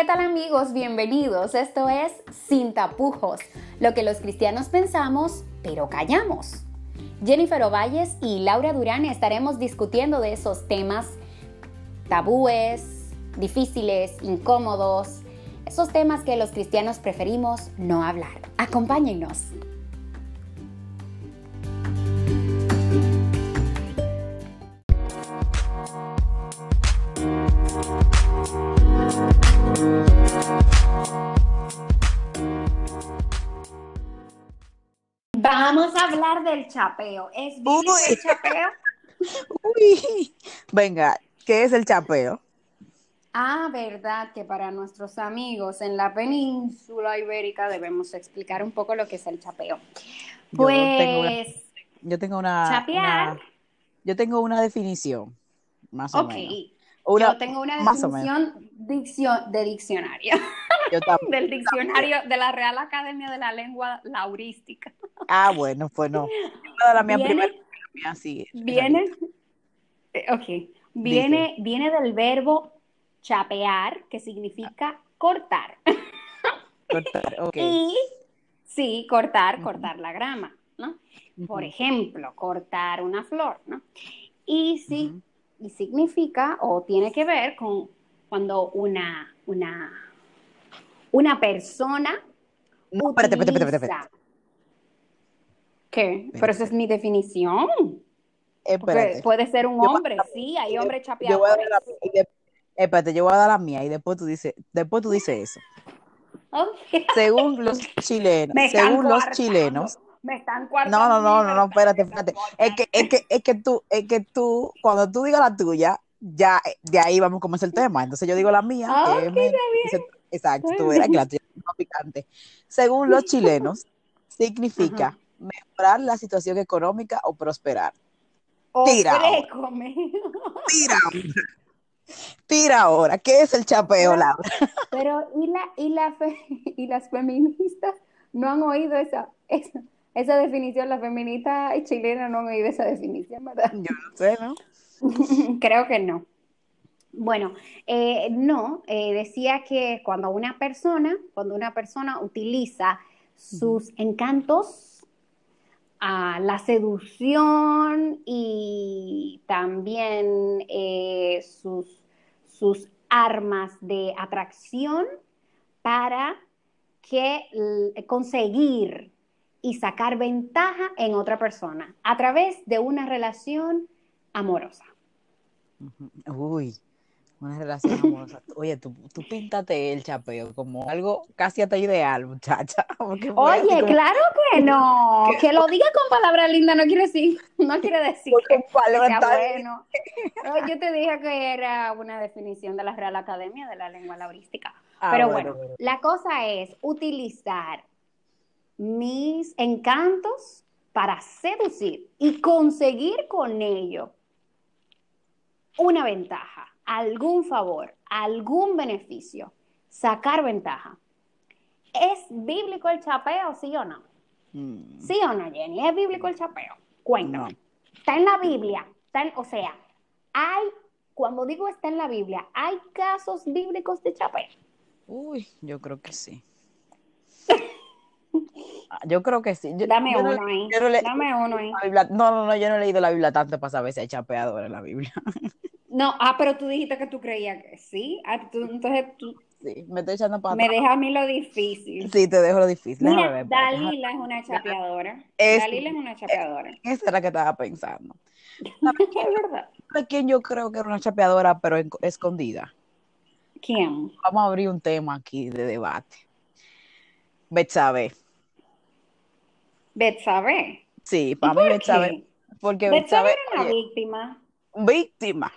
¿Qué tal amigos? Bienvenidos. Esto es Sin tapujos, lo que los cristianos pensamos, pero callamos. Jennifer Ovalles y Laura Durán estaremos discutiendo de esos temas tabúes, difíciles, incómodos, esos temas que los cristianos preferimos no hablar. Acompáñennos. Del chapeo. ¿Es Uy. el chapeo? Uy, venga, ¿qué es el chapeo? Ah, verdad que para nuestros amigos en la península ibérica debemos explicar un poco lo que es el chapeo. Yo tengo una- Pues, Yo tengo una, Chapear. una- yo tengo una definición, más o menos. Una- Yo tengo una definición diccio- de diccionario, Yo del diccionario de la Real Academia de la Lengua Laurística. ah, bueno, pues no. Yo voy a dar la mía Viene- eh, ok, viene, viene del verbo chapear, que significa cortar. Cortar, ok. Y sí, cortar, cortar la grama, ¿no? Por ejemplo, cortar una flor, ¿no? Y sí, y significa o tiene que ver con cuando una, una, una persona No, espérate, espérate, espérate, espérate. utiliza- ¿Qué? Pero esa es mi definición. Porque puede ser un Yo hombre, sí, hay yo- hombres Yo chapeadores. dar la, y de- espérate, yo voy a dar la mía y después tú dices, después tú dices eso. Ok. Según los chilenos, según los chilenos, Me están No, no, no, no, no, espérate, espérate. Es que, es que, es que tú, es que tú, cuando tú digas la tuya, ya eh, de ahí vamos a comenzar el tema. Entonces yo digo la mía, Ah, que ok, me- dice- exacto, bien. que la tuya picante. Según los chilenos, significa Ajá. mejorar la situación económica o prosperar. O Tira ahora. Tira ahora. Tira ahora. ¿Qué es el chapeo, Laura? Pero, ¿y, la, y, la fe- y las feministas no han oído esa, esa, esa definición? Las feministas chilenas no han oído esa definición, ¿verdad? Yo no sé, ¿no? Creo que no. Bueno, eh, no, eh, decía que cuando una persona, cuando una persona utiliza sus encantos, a la seducción y también eh, sus, sus armas de atracción para que conseguir y sacar ventaja en otra persona a través de una relación amorosa. Uy, una relación amorosa. Oye, tú, tú píntate el chapeo como algo casi hasta ideal, muchacha. Oye, como- claro que no. Que lo diga con palabras lindas no quiere decir, no quiere decir que palabras sea bueno. No, yo te dije que era una definición de la Real Academia de la Lengua Laurística. Ah, Pero bueno, bueno, bueno. la cosa es utilizar mis encantos para seducir y conseguir con ello una ventaja, algún favor, algún beneficio, sacar ventaja. ¿Es bíblico el chapeo, sí o no? Mm, ¿Sí o no, Jenny? ¿Es bíblico el chapeo? Cuéntame. No. Está en la Biblia. Está en- o sea, hay, cuando digo está en la Biblia, ¿hay casos bíblicos de chapeo? Uy, yo creo que sí. Yo creo que sí. Yo- Dame yo no- uno ahí. no le- Dame uno ahí. no, no, no, yo no he leído la Biblia tanto para saber si hay chapeador en la Biblia. No, ah, pero tú dijiste que tú creías que sí. Ah, tú- entonces tú Sí, me estoy echando para me atrás. dejas a mí lo difícil. Sí, te dejo lo difícil. Mira, ver, Dalila es una chapeadora. Es- Dalila es una chapeadora. Esa era la que estaba pensando. Es verdad. ¿Sabes quién yo creo que era una chapeadora, pero en- escondida? ¿Quién? Vamos a abrir un tema aquí de debate. Betsabe. Betsabe. Sí, para mí por Betsabe. Porque Betsabe era una víctima. víctima.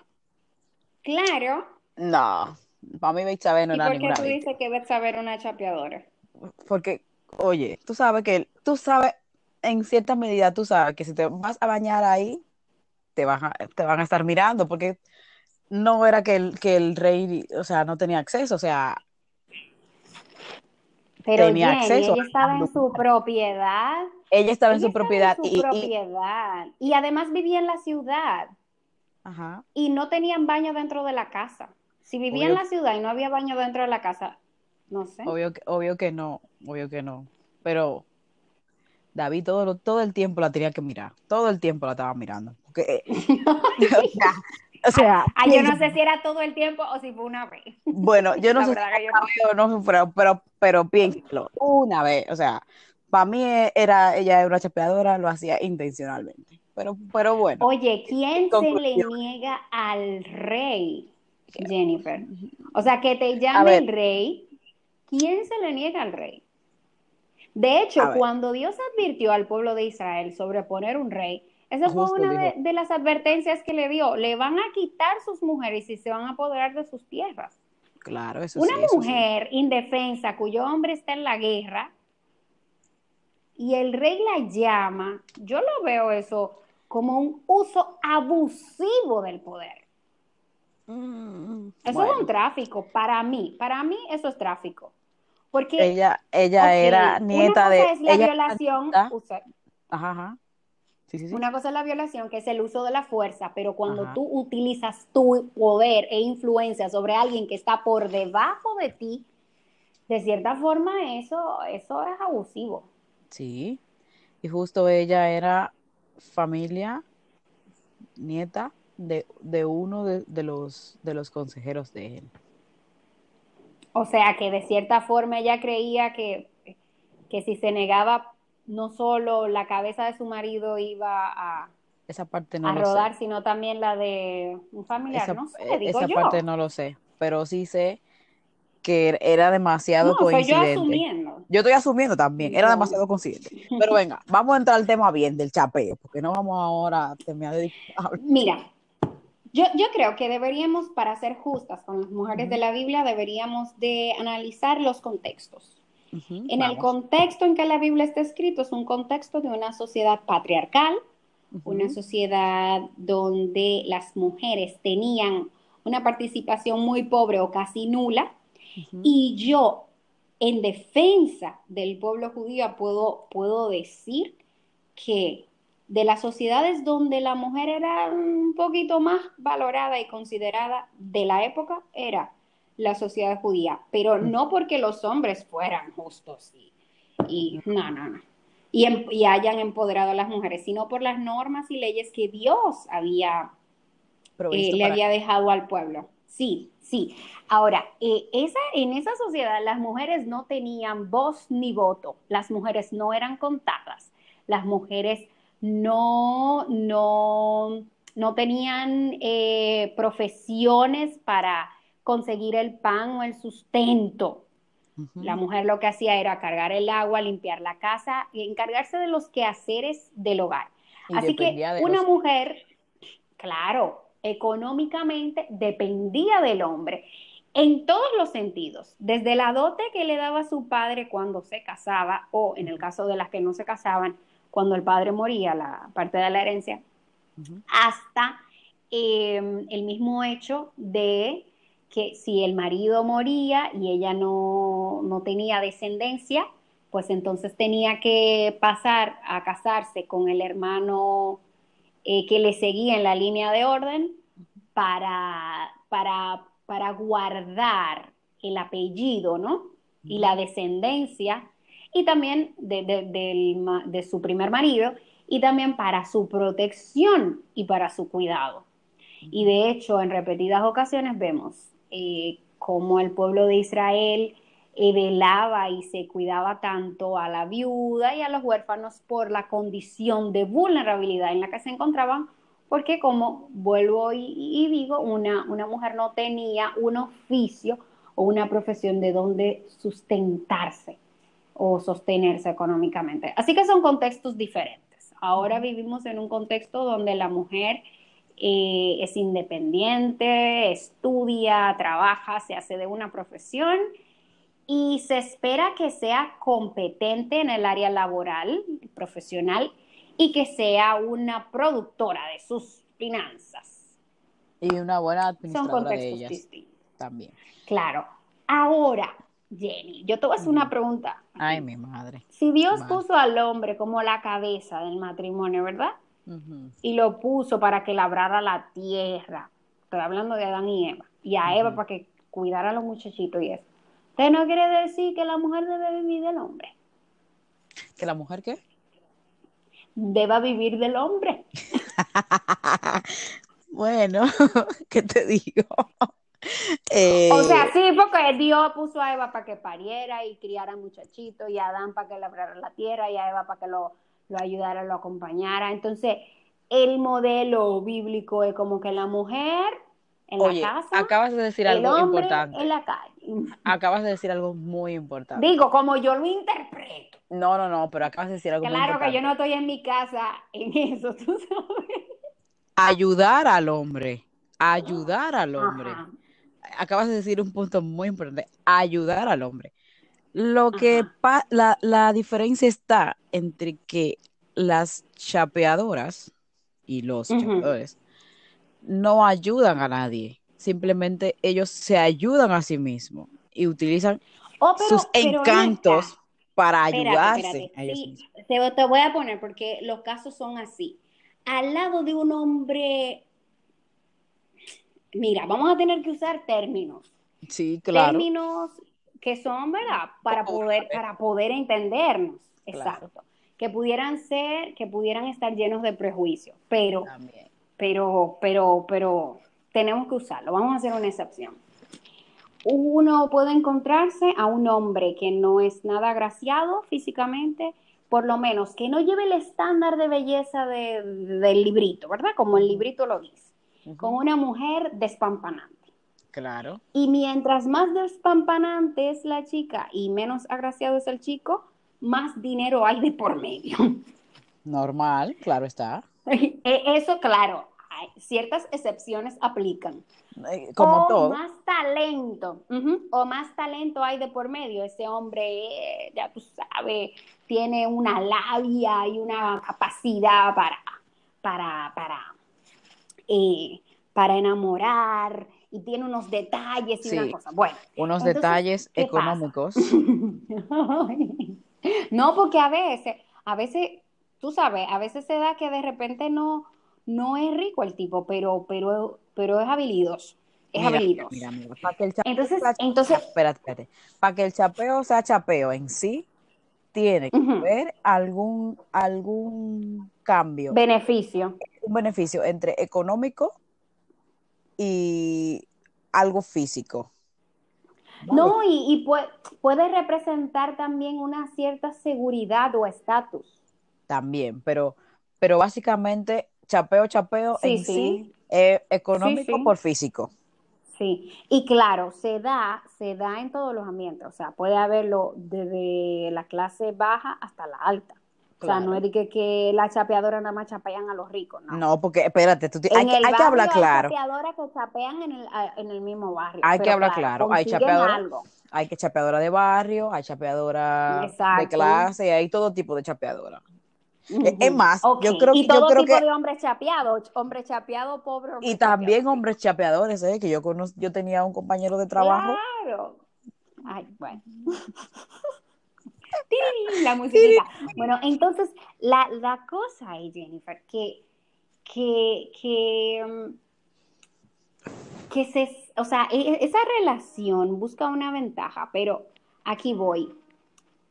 Claro. No, para mí Betsabe no ¿Y era por qué ninguna tú víctima. dices que Betsabe era una chapeadora? Porque, oye, tú sabes que, tú sabes, en cierta medida, tú sabes que si te vas a bañar ahí, te van a, te van a estar mirando, porque no era que el, que el rey, o sea, no tenía acceso, o sea, Pero Tenía Jenny, acceso ella estaba en su propiedad. ella estaba en Ella su estaba propiedad en su y, y- propiedad. Y además vivía en la ciudad. ajá, Y no tenían baño dentro de la casa. Si vivía en la ciudad y no había baño dentro de la casa, no sé. Obvio que, obvio que no, obvio que no. Pero David todo, todo el tiempo la tenía que mirar. Todo el tiempo la estaba mirando. Porque, o sea, ah, yo no sé si era todo el tiempo o si fue una vez. Bueno, yo no sé si no, pero, pero, pero piénsalo, una vez. O sea, para mí era, ella era una chapeadora, lo hacía intencionalmente. Pero, pero bueno. Oye, ¿quién se le niega al rey, Jennifer? O sea, que te llame el rey, ¿quién se le niega al rey? De hecho, cuando Dios advirtió al pueblo de Israel sobre poner un rey, esa fue una de, las advertencias que le dio. Le van a quitar sus mujeres y se van a apoderar de sus tierras. Claro, eso Una mujer indefensa cuyo hombre está en la guerra y el rey la llama, yo lo veo eso como un uso abusivo del poder. Mm, eso es un tráfico, para mí, para mí eso es tráfico. Porque ella, ella era nieta una cosa Es la violación. ajá, Una cosa es la violación, que es el uso de la fuerza, pero cuando tú utilizas tu poder e influencia sobre alguien que está por debajo de ti, de cierta forma eso, eso es abusivo. Sí, y justo ella era familia, nieta de, uno de, los, de los consejeros de él. O sea que de cierta forma ella creía que, que si se negaba, no solo la cabeza de su marido iba a, esa parte no a rodar, sino también la de un familiar, no sé, digo Esa parte no lo sé, pero sí sé que era demasiado no, coincidente. yo asumiendo. Yo estoy asumiendo también, era demasiado coincidente. Pero venga, vamos a entrar al tema bien del chapeo, porque no vamos ahora a terminar de... Mira, yo, yo creo que deberíamos, para ser justas con las mujeres de la Biblia, deberíamos de analizar los contextos. En el contexto en que la Biblia está escrito, es un contexto de una sociedad patriarcal, una sociedad donde las mujeres tenían una participación muy pobre o casi nula, y yo, en defensa del pueblo judío, puedo, puedo decir que de las sociedades donde la mujer era un poquito más valorada y considerada de la época, era la sociedad judía, pero no porque los hombres fueran justos y, no, no, no, y, em, y, hayan empoderado a las mujeres, sino por las normas y leyes que Dios había, eh, le había dejado al pueblo. Sí, sí. Ahora, eh, esa, en esa sociedad las mujeres no tenían voz ni voto, las mujeres no eran contadas, las mujeres no, no, no tenían eh, profesiones para conseguir el pan o el sustento. La mujer lo que hacía era cargar el agua, limpiar la casa y encargarse de los quehaceres del hogar. Así que una mujer, claro, económicamente dependía del hombre en todos los sentidos, desde la dote que le daba su padre cuando se casaba o en el caso de las que no se casaban, cuando el padre moría, la parte de la herencia, hasta em, el mismo hecho de que si el marido moría y ella no, no tenía descendencia, pues entonces tenía que pasar a casarse con el hermano eh, que le seguía en la línea de orden para, para, para guardar el apellido, ¿no? Y la descendencia, y también de, su primer marido, y también para su protección y para su cuidado. Y de hecho, en repetidas ocasiones vemos eh, cómo el pueblo de Israel eh, velaba y se cuidaba tanto a la viuda y a los huérfanos por la condición de vulnerabilidad en la que se encontraban, porque como vuelvo y, digo, una, una mujer no tenía un oficio o una profesión de donde sustentarse o sostenerse económicamente. Así que son contextos diferentes. Ahora vivimos en un contexto donde la mujer eh, es independiente, estudia, trabaja, se hace de una profesión y se espera que sea competente en el área laboral, profesional, y que sea una productora de sus finanzas. Y una buena administradora Son de ellas distintos. También. Claro. Ahora, Jenny, yo te voy a hacer una pregunta. Ay, mi madre. Si Dios puso al hombre como la cabeza del matrimonio, ¿verdad? Y lo puso para que labrara la tierra, estoy hablando de Adán y Eva, y a Eva para que cuidara a los muchachitos y eso. Usted no quiere decir que la mujer debe vivir del hombre. ¿Que la mujer qué? Deba vivir del hombre. bueno, ¿qué te digo? o sea, eh, sí, porque Dios puso a Eva para que pariera y criara muchachitos, y a Adán para que labrara la tierra, y a Eva para que lo, lo ayudara, lo acompañara. Entonces, el modelo bíblico es como que la mujer en la casa, acabas de decir algo importante. En la calle. Acabas de decir algo muy importante. Digo, como yo lo interpreto. No, no, no, pero acabas de decir algo claro muy importante. Claro que yo no estoy en mi casa en eso, tú sabes. Ayudar al hombre. Ayudar al hombre. Acabas de decir un punto muy importante. Ayudar al hombre. Lo que la, la diferencia está entre que las chapeadoras y los chapeadores no ayudan a nadie. Simplemente ellos se ayudan a sí mismos y utilizan oh, sus encantos para ayudarse. te voy a poner porque los casos son así. Al lado de un hombre, mira, vamos a tener que usar términos. Sí, claro. Términos que son, ¿verdad? Para poder, para poder entendernos. Exacto. Que pudieran ser, que pudieran estar llenos de prejuicios, pero, pero, pero, pero tenemos que usarlo. Vamos a hacer una excepción. Uno puede encontrarse a un hombre que no es nada agraciado físicamente, por lo menos que no lleve el estándar de belleza del librito, ¿verdad? Como el librito lo dice, con una mujer despampanante. Claro. Y mientras más despampanante es la chica y menos agraciado es el chico, más dinero hay de por medio. Normal, claro está. E, eso, claro, ciertas excepciones aplican. Eh, como o más talento, o más talento hay de por medio. Ese hombre, eh, ya tú sabes, tiene una labia y una capacidad para, para, para, eh, para enamorar y tiene unos detalles y una cosa. Bueno, unos detalles económicos. no, porque a veces, a veces, tú sabes, a veces se da que de repente no, no es rico el tipo, pero, pero, pero es habilidoso. Es habilidoso. Mira, mira, para que el chapeo entonces, sea, entonces, espérate, espérate. Para que el chapeo sea chapeo en sí, tiene que haber algún, algún cambio. Beneficio. Un beneficio entre económico y algo físico. No, y, puede, representar también una cierta seguridad o estatus. También, pero, pero básicamente chapeo, chapeo en sí, es económico por físico. Sí, y claro, se da, se da en todos los ambientes, o sea, puede haberlo desde la clase baja hasta la alta. O sea, no es que, que las chapeadoras nada más chapean a los ricos, ¿no? No, porque espérate, tú hay, hay que hablar claro. Hay chapeadoras que chapean en el, en el mismo barrio. Hay que hablar claro, hay chapeadoras. Hay que chapeadora de barrio, hay chapeadora de clase, hay todo tipo de chapeadora. Es más, yo creo, y todo yo creo tipo que... de hombres chapeados, hombres chapeados, pobres. Y también hombres chapeadores, ¿eh? que yo conozco, yo tenía un compañero de trabajo. Claro. Ay, bueno. la musiquita. Bueno, entonces, la, la cosa es, Jennifer, que, que, que, mm, que se, o sea, e, esa relación busca una ventaja, pero aquí voy.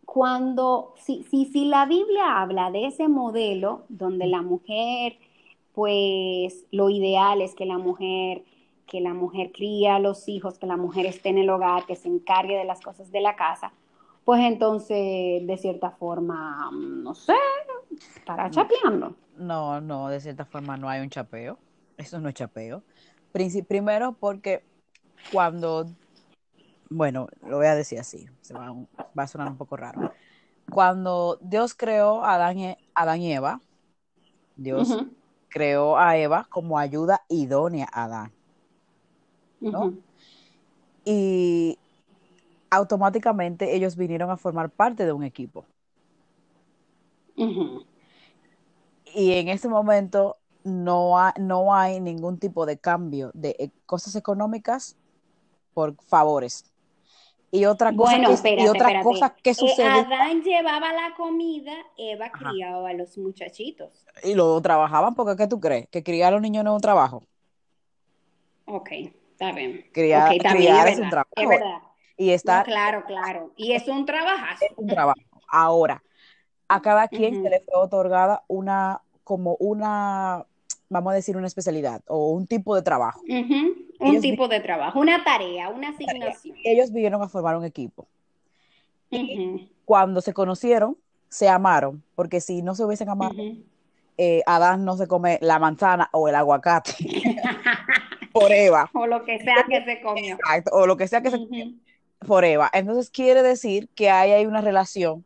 Cuando, si, si, si la Biblia habla de ese modelo donde la mujer, pues lo ideal es que la mujer que la mujer cría a los hijos, que la mujer esté en el hogar, que se encargue de las cosas de la casa, pues entonces, de cierta forma, no sé, estará chapeando. No, no, de cierta forma no hay un chapeo. Eso no es chapeo. Primero porque cuando, bueno, lo voy a decir así, se va, a sonar un poco raro. Cuando Dios creó a Adán y, Adán y Eva, Dios creó a Eva como ayuda idónea a Adán. ¿no? Y automáticamente ellos vinieron a formar parte de un equipo. Y en ese momento no, no hay ningún tipo de cambio de e, cosas económicas por favores. Y otra cosa, que, y otra cosa que eh, sucede. Adán llevaba la comida, Eva criaba a los muchachitos. Y lo trabajaban porque, ¿qué tú crees? ¿Que criar a los niños no es un trabajo? Ok, está bien. Criar, es es un trabajo. es verdad. Y No, estar claro, claro. Y es un trabajazo. es un trabajo. Ahora, a cada quien se le fue otorgada una, como una, vamos a decir, una especialidad o un tipo de trabajo. Un Ellos, tipo de trabajo, una tarea, una asignación. ellos vinieron a formar un equipo. Cuando se conocieron, se amaron, porque si no se hubiesen amado, eh, Adán no se come la manzana o el aguacate por Eva. O lo que sea que se comió. Exacto, o lo que sea que se Ujú. Por Eva. Entonces quiere decir que ahí hay una relación,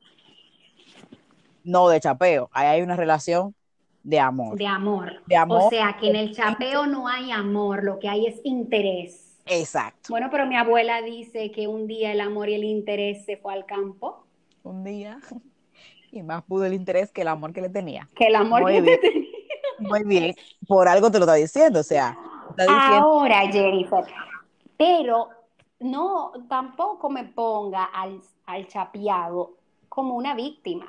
no de chapeo, ahí hay una relación de amor. De amor. De amor. O sea que en el chapeo no hay amor, lo que hay es interés. Exacto. Bueno, pero mi abuela dice que un día el amor y el interés se fue al campo. Un día, y más pudo el interés que el amor que le tenía. Que el amor Muy que bien. tenía. Muy bien, por algo te lo está diciendo, o sea, está diciendo, Ahora, Jennifer, pero no, tampoco me ponga al, al chapeado como una víctima.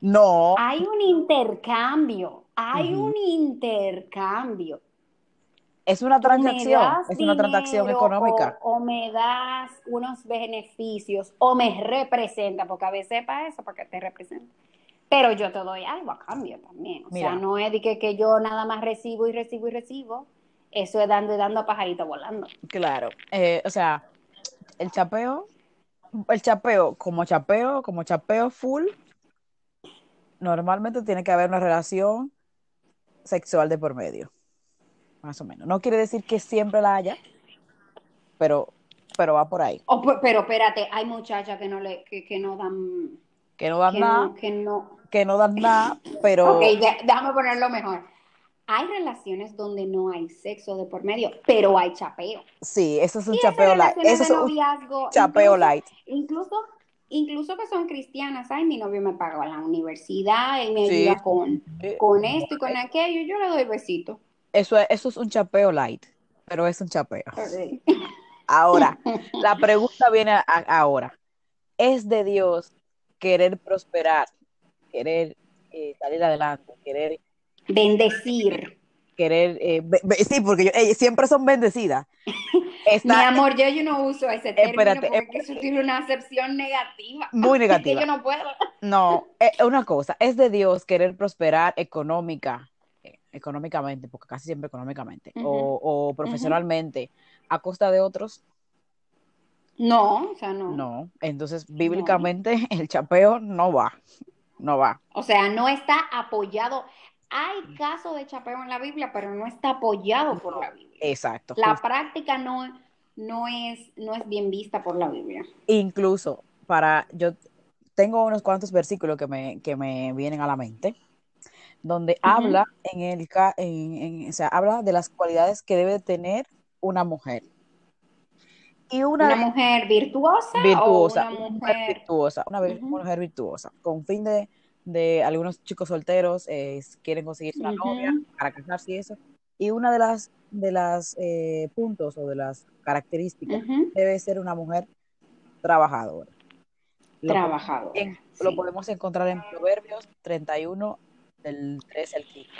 no, Hay un intercambio, hay un intercambio. es una transacción, es una transacción económica. O, o me das unos beneficios o me representa, porque a veces para eso, para que te represente. Pero yo te doy algo a cambio también. O Mira. sea, no es de que, que yo nada más recibo y recibo y recibo. Eso es dando y dando a pajarito volando. Claro, eh, o sea, el chapeo, el chapeo como chapeo, como chapeo full, normalmente tiene que haber una relación sexual de por medio, más o menos. No quiere decir que siempre la haya, pero, pero va por ahí. Oh, pe- pero espérate, hay muchachas que no le, que, que no dan, Que no dan que nada, no, que no. que no dan nada, pero Ok, déjame ponerlo mejor. Hay relaciones donde no hay sexo de por medio, pero hay chapeo. sí, eso es un Y chapeo light. Eso es un chapeo incluso, light. incluso, incluso que son cristianas, ay, mi novio me pagaba la universidad y me Sí. ayuda con, Eh, con esto y con aquello, yo le doy besito. Eso es, eso es un chapeo light, pero es un chapeo. Ahora, la pregunta viene a- ahora. ¿Es de Dios querer prosperar, querer eh, salir adelante, querer, Bendecir. querer, eh, be- be- sí, porque yo- eh, siempre son bendecidas. Mi amor, yo, yo no uso ese término Espérate, porque es que eso tiene una acepción negativa. muy Que negativa. yo no puedo. No, eh, una cosa, es de Dios querer prosperar económica, eh, económicamente, porque casi siempre económicamente, o profesionalmente, a costa de otros. No, o sea, no. No, entonces bíblicamente el chapeo no va, no va. O sea, no está apoyado. Hay casos de chapeo en la Biblia, pero no está apoyado por la Biblia. Exacto. La justo. práctica no, no, es, no es bien vista por la Biblia. Incluso para, yo tengo unos cuantos versículos que me, que me vienen a la mente, donde habla en el, en, en- o sea, habla de las cualidades que debe tener una mujer. Y una, ¿Una de- mujer virtuosa, virtuosa, o una una mujer mujer... virtuosa, una vi- Ujú. mujer virtuosa, con fin de, de algunos chicos solteros eh, quieren conseguirse una novia Ujú. para casarse y eso. Y una de las de las eh, puntos o de las características Ujú. debe ser una mujer trabajadora. Lo, Trabajadora. en- lo sí. podemos encontrar en Proverbios 31, del 3 al 15.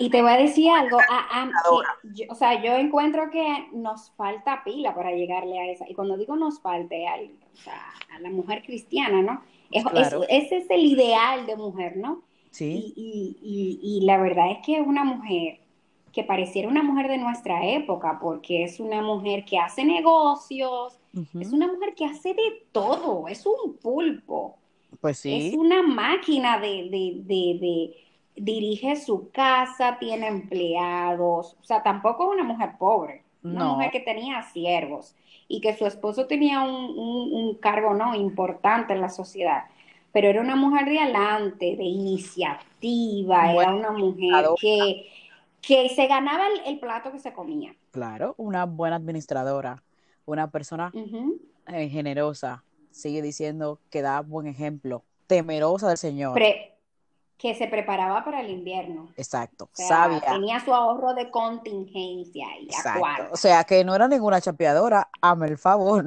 Y te voy a decir algo, a- a- Trabajadora. que yo- o sea, yo encuentro que nos falta pila para llegarle a esa. Y cuando digo nos falte al- o sea, a la mujer cristiana, ¿no? Es- es- ese es el ideal de mujer, ¿no? Sí, Y, y- y- y la verdad es que es una mujer que pareciera una mujer de nuestra época, porque es una mujer que hace negocios, es una mujer que hace de todo, es un pulpo. pues Es sí, una máquina de, de, de, de- dirige su casa, tiene empleados, o sea, tampoco es una mujer pobre, una No. mujer que tenía siervos y que su esposo tenía un, un- un cargo no importante en la sociedad, pero era una mujer de adelante, de iniciativa, era una mujer que, que se ganaba el, el plato que se comía. claro, una buena administradora, una persona eh, generosa, sigue diciendo que da buen ejemplo, temerosa del Señor, Pre- que se preparaba para el invierno. exacto, O sea, sabia, tenía su ahorro de contingencia y exacto, o sea que no era ninguna chapeadora, hazme el favor,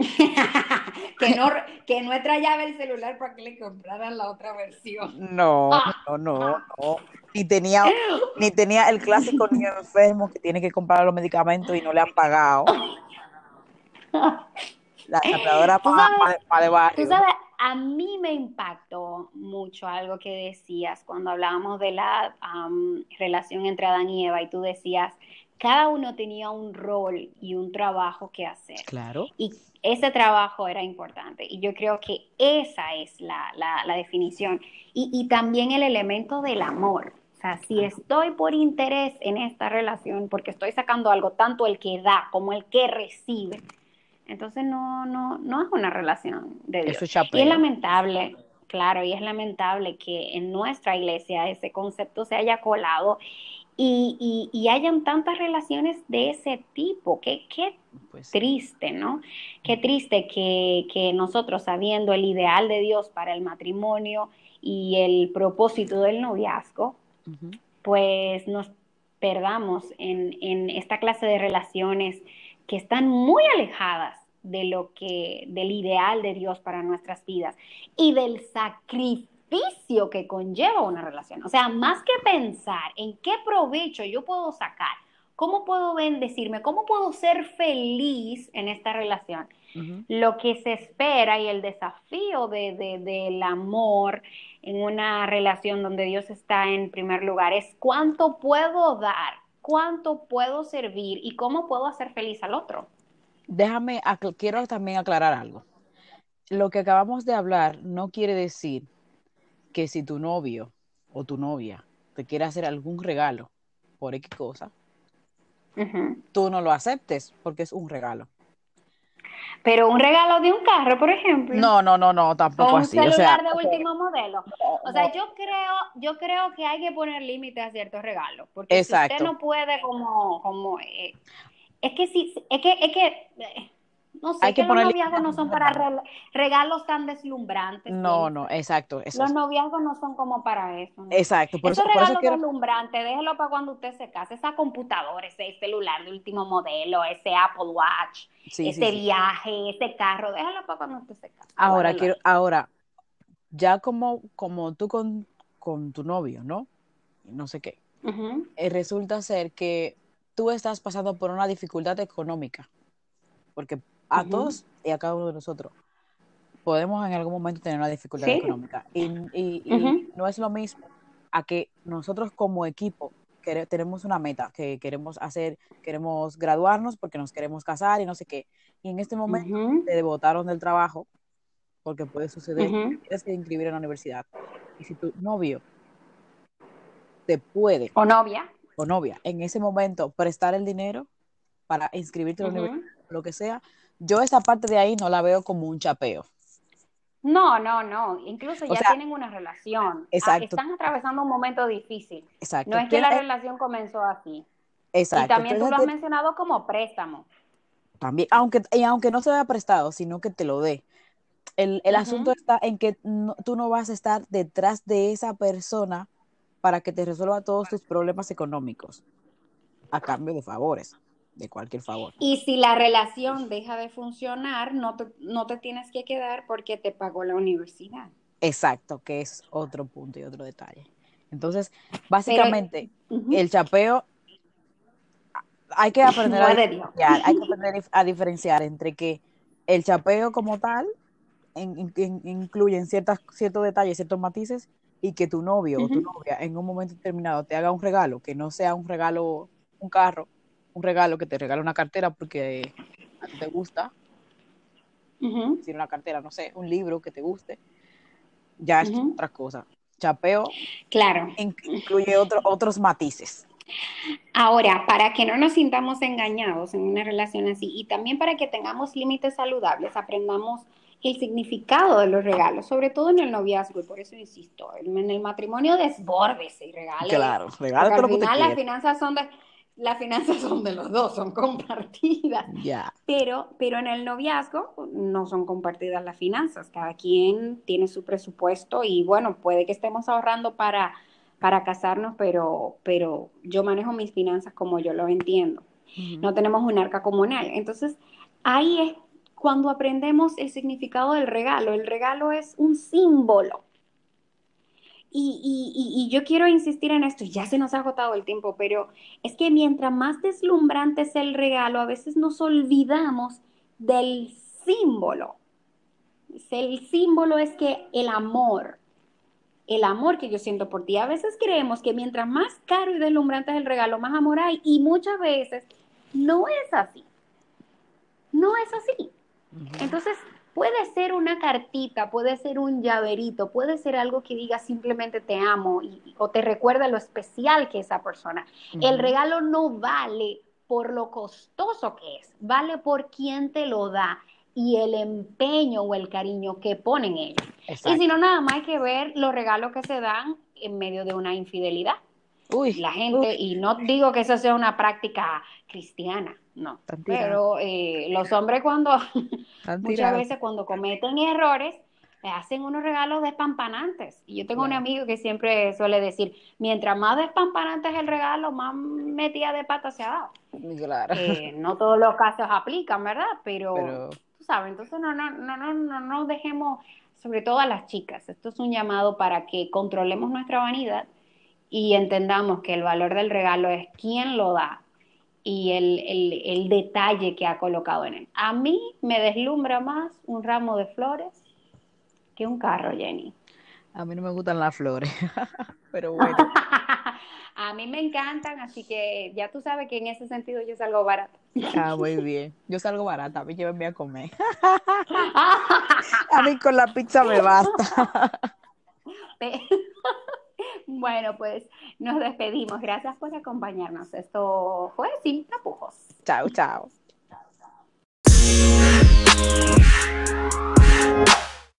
que no, que no llave el celular para que le compraran la otra versión. No, no, no, no. Ni tenía, ni tenía el clásico niño enfermo que tiene que comprar los medicamentos y no le han pagado. La chapeadora para de barrio. Tú sabes, a mí me impactó mucho algo que decías cuando hablábamos de la relación entre Adán y Eva y tú decías, cada uno tenía un rol y un trabajo que hacer. Claro. Y ese trabajo era importante. Y yo creo que esa es la, definición. Y, y, también el elemento del amor. O sea, si estoy por interés en esta relación, porque estoy sacando algo, tanto el que da como el que recibe, entonces no, no, no es una relación de Dios. y es lamentable, claro, y es lamentable que en nuestra iglesia ese concepto se haya colado y, y, hayan tantas relaciones de ese tipo. Qué, qué pues triste, ¿no? Qué triste que, que, nosotros, sabiendo el ideal de Dios para el matrimonio y el propósito del noviazgo, pues nos perdamos en, en esta clase de relaciones que están muy alejadas de lo que, del ideal de Dios para nuestras vidas y del sacrificio que conlleva una relación. O sea, más que pensar en qué provecho yo puedo sacar, cómo puedo bendecirme, cómo puedo ser feliz en esta relación, lo que se espera y el desafío de, del amor en una relación donde Dios está en primer lugar es cuánto puedo dar, cuánto puedo servir y cómo puedo hacer feliz al otro déjame, quiero también aclarar algo. Lo que acabamos de hablar no quiere decir que si tu novio o tu novia te quiere hacer algún regalo por X cosa, tú no lo aceptes porque es un regalo. Pero un regalo de un carro, por ejemplo. No, no, no, no, tampoco así. Un celular de último modelo. o sea, yo creo, yo creo que hay que poner límites a ciertos regalos, porque si usted no puede como, como eh, es que sí, es que, es que, eh, no sé, que, los noviazgos no son para regalos tan deslumbrantes. No, no, exacto. los noviazgos no son como para eso. Exacto. Por Esos regalos deslumbrantes, déjelo para cuando usted se case. Esa computadora, ese celular de último modelo, ese Apple Watch, ese viaje, ese carro, déjelo para cuando usted se case. Ahora, quiero, ahora, ya como, como tú con, con tu novio, ¿no? No sé qué. Eh, resulta ser que tú estás pasando por una dificultad económica, porque a todos y a cada uno de nosotros podemos en algún momento tener una dificultad económica. Y, no es lo mismo a que nosotros como equipo tenemos una meta que queremos hacer, queremos graduarnos porque nos queremos casar y no sé qué. Y en este momento te votaron del trabajo, porque puede suceder, tienes que inscribir en la universidad. Y si tu novio te puede... O novia novia, en ese momento prestar el dinero para inscribirte en la universidad, lo que sea, yo esa parte de ahí no la veo como un chapeo. No, no, no. Incluso ya tienen una relación. Ah, exacto. están atravesando un momento difícil. Exacto. No es que la relación comenzó así. Exacto. Y también tú lo has mencionado como préstamo. También, aunque, y aunque no se haya prestado, sino que te lo dé. El, asunto está en que tú no vas a estar detrás de esa persona para que te resuelva todos tus problemas económicos a cambio de favores, de cualquier favor. Y si la relación deja de funcionar, no te, no te tienes que quedar porque te pagó la universidad. Exacto, que es otro punto y otro detalle. Entonces, básicamente, el chapeo hay que aprender, a, hay que aprender a diferenciar entre que el chapeo como tal incluye en ciertas, ciertos detalles, ciertos matices, y que tu novio o tu novia en un momento determinado te haga un regalo, que no sea un regalo, un carro, un regalo que te regale una cartera porque a ti te gusta, sino una cartera, no sé, un libro que te guste, ya es otra cosa. Chapeo claro. incluye otros matices. Ahora, para que no nos sintamos engañados en una relación así y también para que tengamos límites saludables, aprendamos el significado de los regalos, sobre todo en el noviazgo, y por eso insisto, en el matrimonio desbórdese y regale. Claro, regale al final las finanzas son de las finanzas son de los dos, son compartidas. Ya. Pero, pero en el noviazgo no son compartidas las finanzas. Cada quien tiene su presupuesto y bueno, puede que estemos ahorrando para, para casarnos, pero, pero yo manejo mis finanzas como yo lo entiendo. No tenemos un arca comunal. Entonces, ahí es cuando aprendemos el significado del regalo. El regalo es un símbolo. Y, yo quiero insistir en esto, ya se nos ha agotado el tiempo, pero es que mientras más deslumbrante es el regalo, a veces nos olvidamos del símbolo. El símbolo es que el amor, el amor que yo siento por ti, a veces creemos que mientras más caro y deslumbrante es el regalo, más amor hay, y muchas veces no es así. No es así. Entonces, puede ser una cartita, puede ser un llaverito, puede ser algo que diga simplemente te amo o te recuerda lo especial que es esa persona. El regalo no vale por lo costoso que es, vale por quien te lo da y el empeño o el cariño que ponen ellos. Y si no, nada más hay que ver los regalos que se dan en medio de una infidelidad. Uy, la gente, y no digo que eso sea una práctica cristiana, no, pero eh, los hombres cuando, muchas veces cuando cometen errores, le hacen unos regalos despampanantes. Y yo tengo un amigo que siempre suele decir, mientras más despampanante es el regalo, más metida de pata se ha dado. Claro. Eh, no todos los casos aplican, ¿verdad? Pero, tú sabes, entonces no, no, no, no, no, no dejemos, sobre todo a las chicas, esto es un llamado para que controlemos nuestra vanidad y entendamos que el valor del regalo es quién lo da y el, detalle que ha colocado en él. A mí me deslumbra más un ramo de flores que un carro, Jenny. A mí no me gustan las flores, pero bueno. a mí me encantan, así que ya tú sabes que en ese sentido yo salgo barata. ah, muy bien. Yo salgo barata, a mí llévenme a comer. a mí con la pizza me basta. Bueno, pues nos despedimos. Gracias por acompañarnos. Esto fue Sin Tapujos. Chao, chao.